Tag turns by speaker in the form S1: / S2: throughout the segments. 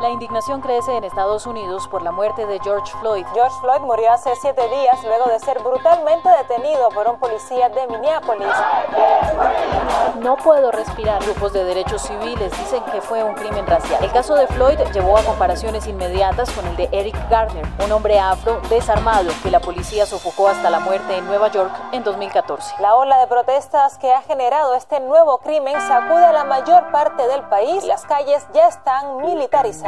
S1: La indignación crece en Estados Unidos por la muerte de George Floyd.
S2: George Floyd murió hace siete días luego de ser brutalmente detenido por un policía de Minneapolis.
S1: No puedo respirar. Grupos de derechos civiles dicen que fue un crimen racial. El caso de Floyd llevó a comparaciones inmediatas con el de Eric Garner, un hombre afro desarmado que la policía sofocó hasta la muerte en Nueva York en 2014.
S2: La ola de protestas que ha generado este nuevo crimen sacude a la mayor parte del país. Las calles ya están militarizadas.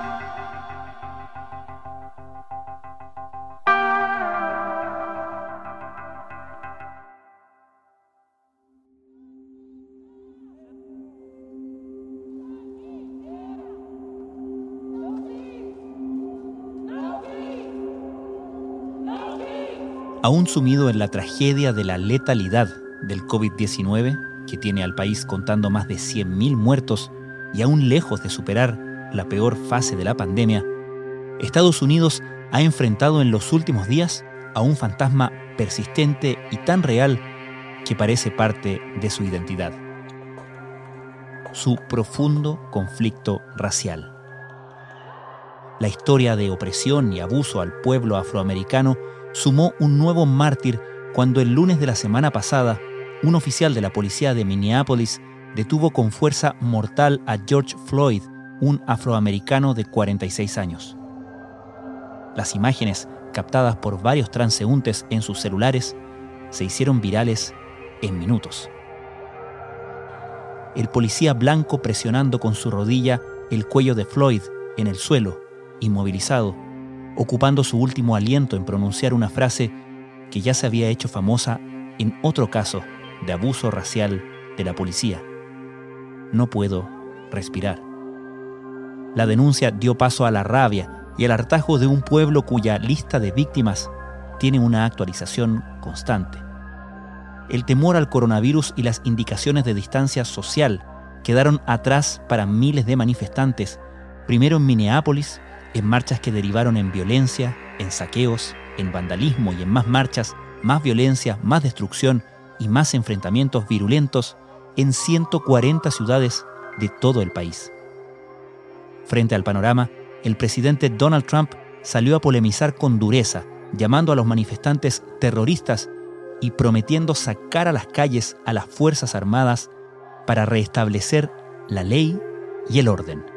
S3: Aún sumido en la tragedia de la letalidad del COVID-19, que tiene al país contando más de 100.000 muertos y aún lejos de superar la peor fase de la pandemia, Estados Unidos ha enfrentado en los últimos días a un fantasma persistente y tan real que parece parte de su identidad. Su profundo conflicto racial. La historia de opresión y abuso al pueblo afroamericano sumó un nuevo mártir cuando el lunes de la semana pasada, un oficial de la policía de Minneapolis detuvo con fuerza mortal a George Floyd, un afroamericano de 46 años. Las imágenes, captadas por varios transeúntes en sus celulares, se hicieron virales en minutos. El policía blanco presionando con su rodilla el cuello de Floyd en el suelo, inmovilizado, ocupando su último aliento en pronunciar una frase que ya se había hecho famosa en otro caso de abuso racial de la policía. No puedo respirar. La denuncia dio paso a la rabia y al hartazgo de un pueblo cuya lista de víctimas tiene una actualización constante. El temor al coronavirus y las indicaciones de distancia social quedaron atrás para miles de manifestantes, primero en Minneapolis en marchas que derivaron en violencia, en saqueos, en vandalismo y en más marchas, más violencia, más destrucción y más enfrentamientos virulentos en 140 ciudades de todo el país. Frente al panorama, el presidente Donald Trump salió a polemizar con dureza, llamando a los manifestantes terroristas y prometiendo sacar a las calles a las Fuerzas Armadas para restablecer la ley y el orden.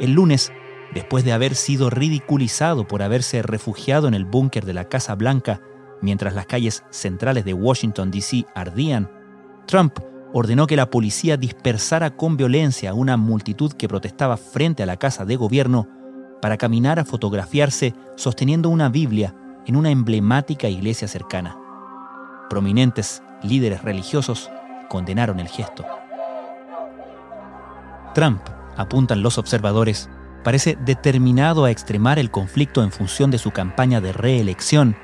S3: El lunes, después de haber sido ridiculizado por haberse refugiado en el búnker de la Casa Blanca mientras las calles centrales de Washington, D.C. ardían, Trump ordenó que la policía dispersara con violencia a una multitud que protestaba frente a la casa de gobierno para caminar a fotografiarse sosteniendo una Biblia en una emblemática iglesia cercana. Prominentes líderes religiosos condenaron el gesto. Trump apuntan los observadores, parece determinado a extremar el conflicto en función de su campaña de reelección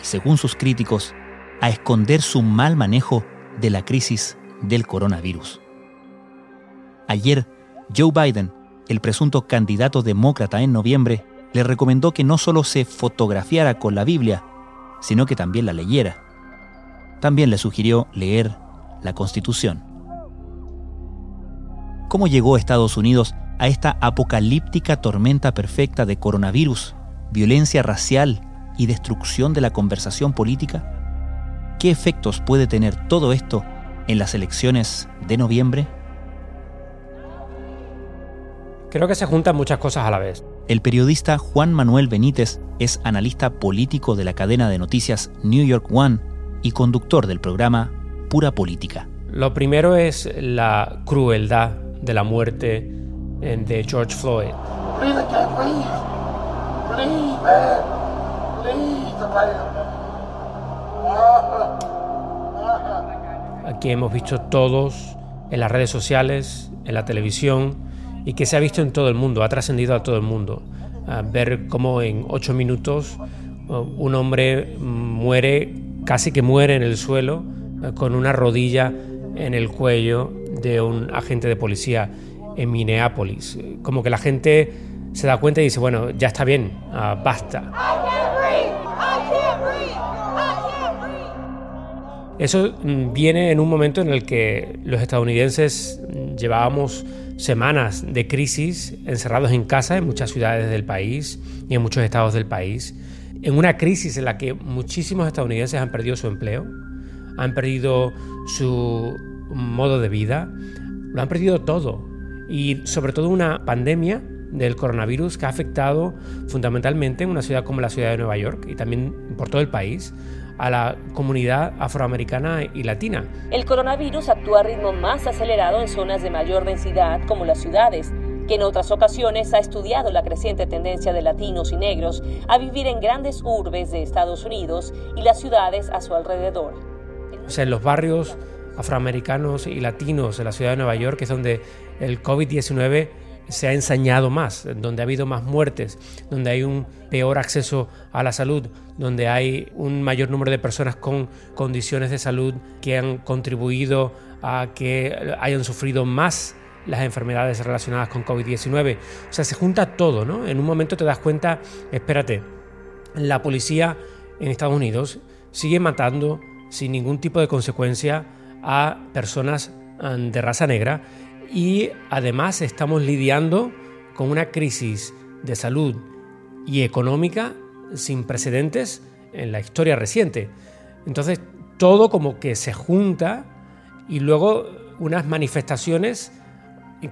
S3: y, según sus críticos, a esconder su mal manejo de la crisis del coronavirus. Ayer, Joe Biden, el presunto candidato demócrata en noviembre, le recomendó que no solo se fotografiara con la Biblia, sino que también la leyera. También le sugirió leer la Constitución cómo llegó Estados Unidos a esta apocalíptica tormenta perfecta de coronavirus, violencia racial y destrucción de la conversación política? ¿Qué efectos puede tener todo esto en las elecciones de noviembre?
S4: Creo que se juntan muchas cosas a la vez.
S3: El periodista Juan Manuel Benítez es analista político de la cadena de noticias New York One y conductor del programa Pura Política.
S4: Lo primero es la crueldad de la muerte de George Floyd. Aquí hemos visto todos en las redes sociales, en la televisión y que se ha visto en todo el mundo, ha trascendido a todo el mundo. ver cómo en ocho minutos un hombre muere, casi que muere en el suelo, con una rodilla en el cuello de un agente de policía en Minneapolis. Como que la gente se da cuenta y dice, bueno, ya está bien, ah, basta. Eso mm, viene en un momento en el que los estadounidenses llevábamos semanas de crisis encerrados en casa en muchas ciudades del país y en muchos estados del país, en una crisis en la que muchísimos estadounidenses han perdido su empleo, han perdido su modo de vida, lo han perdido todo. Y sobre todo una pandemia del coronavirus que ha afectado fundamentalmente en una ciudad como la ciudad de Nueva York y también por todo el país a la comunidad afroamericana y latina.
S1: El coronavirus actúa a ritmo más acelerado en zonas de mayor densidad como las ciudades, que en otras ocasiones ha estudiado la creciente tendencia de latinos y negros a vivir en grandes urbes de Estados Unidos y las ciudades a su alrededor.
S4: O sea, en los barrios afroamericanos y latinos de la ciudad de Nueva York es donde el COVID-19 se ha ensañado más, donde ha habido más muertes, donde hay un peor acceso a la salud, donde hay un mayor número de personas con condiciones de salud que han contribuido a que hayan sufrido más las enfermedades relacionadas con COVID-19. O sea, se junta todo, ¿no? En un momento te das cuenta, espérate, la policía en Estados Unidos sigue matando sin ningún tipo de consecuencia a personas mm, de raza negra y además estamos lidiando con una crisis de salud y económica sin precedentes en la historia reciente. Entonces, todo como que se junta y luego unas manifestaciones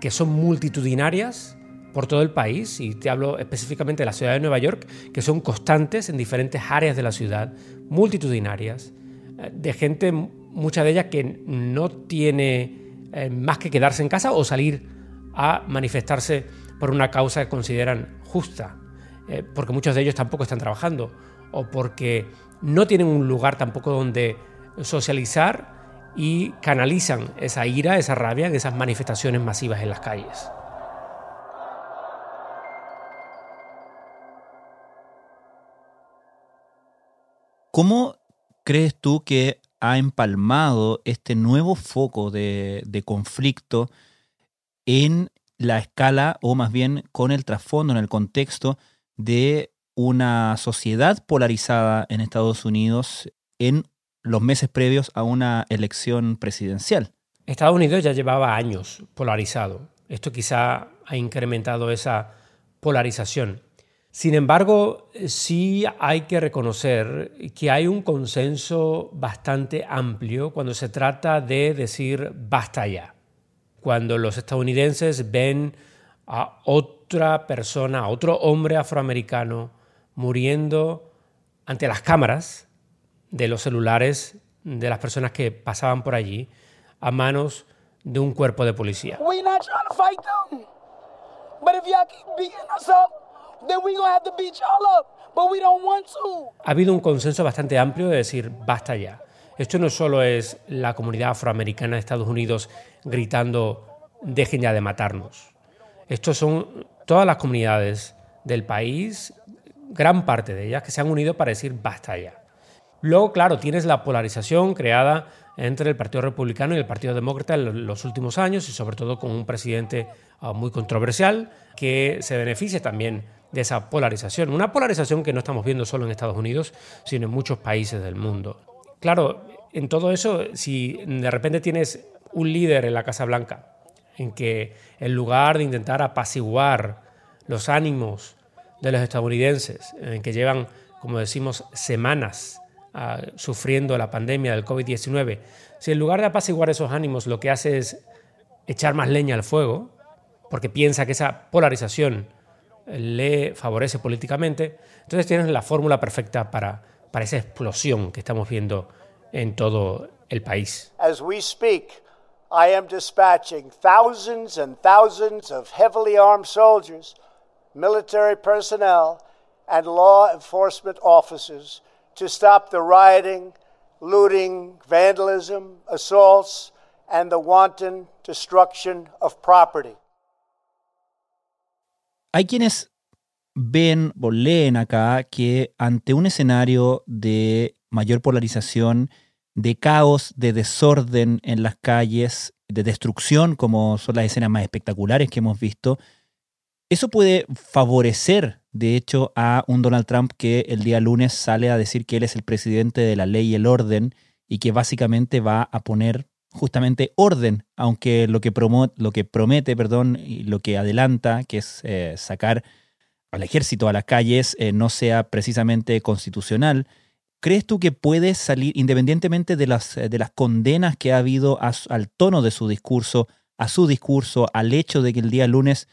S4: que son multitudinarias por todo el país, y te hablo específicamente de la ciudad de Nueva York, que son constantes en diferentes áreas de la ciudad, multitudinarias, eh, de gente, mucha de ellas que no tiene eh, más que quedarse en casa o salir a manifestarse por una causa que consideran justa, eh, porque muchos de ellos tampoco están trabajando o porque no tienen un lugar tampoco donde socializar y canalizan esa ira, esa rabia en esas manifestaciones masivas en las calles.
S3: ¿Cómo crees tú que ha empalmado este nuevo foco de, conflicto en la escala o más bien con el trasfondo, en el contexto de una sociedad polarizada en Estados Unidos en los meses previos a una elección presidencial.
S4: Estados Unidos ya llevaba años polarizado. Esto quizá ha incrementado esa polarización. Sin embargo, sí hay que reconocer que hay un consenso bastante amplio cuando se trata de decir basta ya. Cuando los estadounidenses ven a otra persona, a otro hombre afroamericano muriendo ante las cámaras de los celulares de las personas que pasaban por allí a manos de un cuerpo de policía. Ha habido un consenso bastante amplio de decir basta ya. Esto no solo es la comunidad afroamericana de Estados Unidos gritando dejen ya de matarnos. Estos son todas las comunidades del país, gran parte de ellas, que se han unido para decir basta ya. Luego, claro, tienes la polarización creada entre el Partido Republicano y el Partido Demócrata en los últimos años y sobre todo con un presidente ah, muy controversial que se beneficia también de esa polarización. Una polarización que no estamos viendo solo en Estados Unidos, sino en muchos países del mundo. Claro, en todo eso, si de repente tienes un líder en la Casa Blanca, en que en lugar de intentar apaciguar los ánimos de los estadounidenses, en que llevan, como decimos, semanas ah, sufriendo la pandemia del COVID-19, si en lugar de apaciguar esos ánimos lo que hace es echar más leña al fuego, porque piensa que esa polarización le favorece políticamente, entonces tienes la fórmula perfecta para, para esa explosión que estamos viendo en todo el país.
S5: As we speak, I am dispatching thousands and thousands of heavily armed soldiers, military personnel, and law enforcement officers to stop the rioting, looting, vandalism, assaults, and the wanton destruction of property.
S3: Hay quienes ven o leen acá que ante un escenario de mayor polarización, de caos, de desorden en las calles, de destrucción, como son las escenas más espectaculares que hemos visto, eso puede favorecer, de hecho, a un Donald Trump que el día lunes sale a decir que él es el presidente de la ley y el orden y que básicamente va a poner justamente orden, aunque lo que, lo que promete, perdón, y lo que adelanta, que es eh, sacar al ejército a las calles, eh, no sea precisamente constitucional. ¿Crees tú que puede salir, independientemente de las, de las condenas que ha habido al tono de su discurso, a su discurso, al hecho de que el día lunes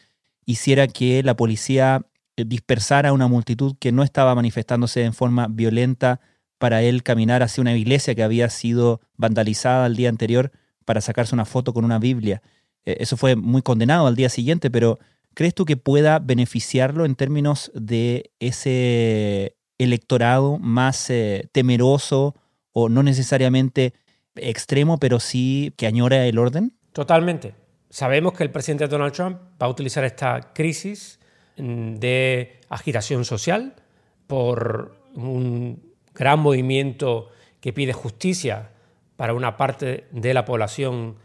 S3: hiciera que la policía eh, dispersara a una multitud que no estaba manifestándose en forma violenta para él caminar hacia una iglesia que había sido vandalizada el día anterior para sacarse una foto con una Biblia? Eh, eso fue muy condenado al día siguiente, pero ¿crees tú que pueda beneficiarlo en términos de ese electorado más eh, temeroso o no necesariamente extremo, pero sí que añora el orden?
S4: Totalmente. Sabemos que el presidente Donald Trump va a utilizar esta crisis mm, de agitación social por un gran movimiento que pide justicia para una parte de la población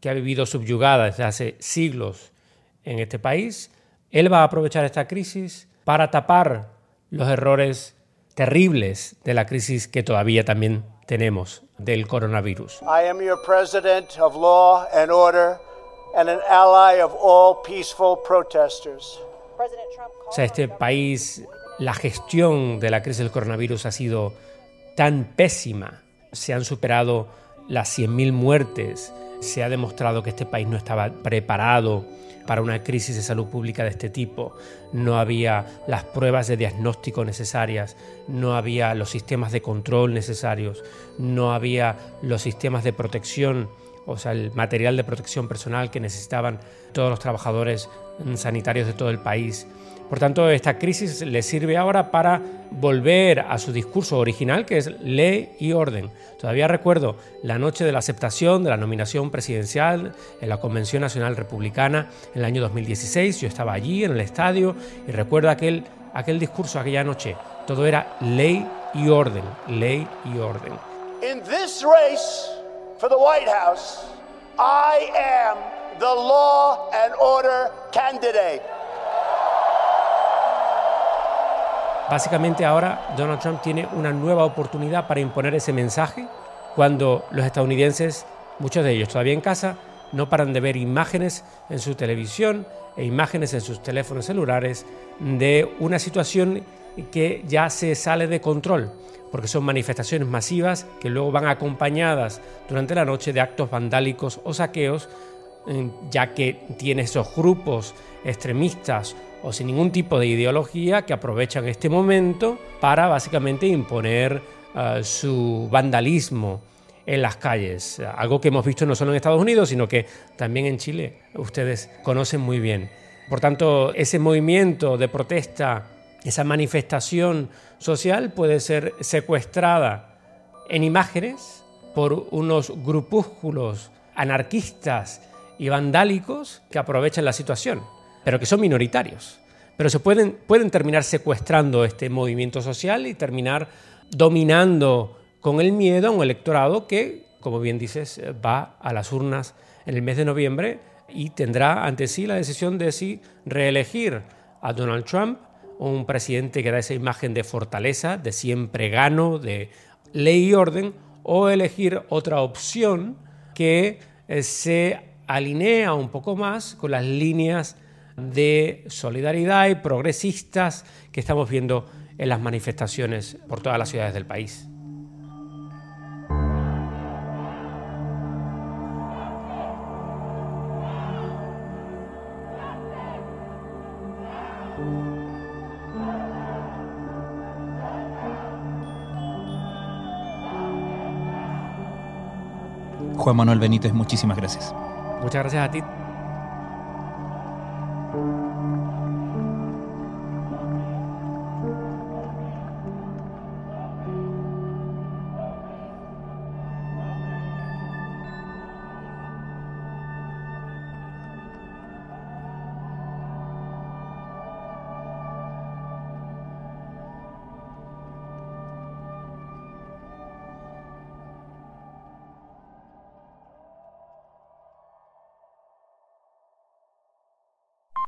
S4: que ha vivido subyugada desde hace siglos en este país. Él va a aprovechar esta crisis para tapar los errores terribles de la crisis que todavía también tenemos del coronavirus.
S5: I am your president of law and order and an ally of all peaceful protesters.
S4: O sea, este país, la gestión de la crisis del coronavirus ha sido tan pésima. Se han superado las 100.000 muertes. Se ha demostrado que este país no estaba preparado para una crisis de salud pública de este tipo. No había las pruebas de diagnóstico necesarias, no había los sistemas de control necesarios, no había los sistemas de protección, o sea, el material de protección personal que necesitaban todos los trabajadores sanitarios de todo el país. Por tanto, esta crisis le sirve ahora para volver a su discurso original, que es ley y orden. Todavía recuerdo la noche de la aceptación de la nominación presidencial en la Convención Nacional Republicana en el año 2016. Yo estaba allí en el estadio y recuerdo aquel, aquel discurso aquella noche. Todo era ley y orden, ley y orden.
S5: In this race for the White House, I am the law and order candidate.
S4: Básicamente ahora Donald Trump tiene una nueva oportunidad para imponer ese mensaje cuando los estadounidenses, muchos de ellos todavía en casa, no paran de ver imágenes en su televisión e imágenes en sus teléfonos celulares de una situación que ya se sale de control, porque son manifestaciones masivas que luego van acompañadas durante la noche de actos vandálicos o saqueos, ya que tiene esos grupos extremistas o sin ningún tipo de ideología que aprovechan este momento para básicamente imponer eh, su vandalismo en las calles, algo que hemos visto no solo en Estados Unidos, sino que también en Chile ustedes conocen muy bien. Por tanto, ese movimiento de protesta, esa manifestación social puede ser secuestrada en imágenes por unos grupúsculos anarquistas y vandálicos que aprovechan la situación pero que son minoritarios. Pero se pueden, pueden terminar secuestrando este movimiento social y terminar dominando con el miedo a un electorado que, como bien dices, va a las urnas en el mes de noviembre y tendrá ante sí la decisión de si reelegir a Donald Trump, un presidente que da esa imagen de fortaleza, de siempre gano, de ley y orden, o elegir otra opción que eh, se alinea un poco más con las líneas de solidaridad y progresistas que estamos viendo en las manifestaciones por todas las ciudades del país.
S3: Juan Manuel Benítez, muchísimas gracias.
S4: Muchas gracias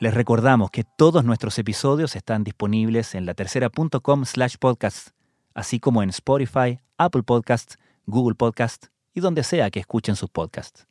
S3: Les recordamos que todos nuestros episodios están disponibles en latercera.com slash podcast, así como en Spotify, Apple Podcasts, Google Podcasts y donde sea que escuchen sus podcasts.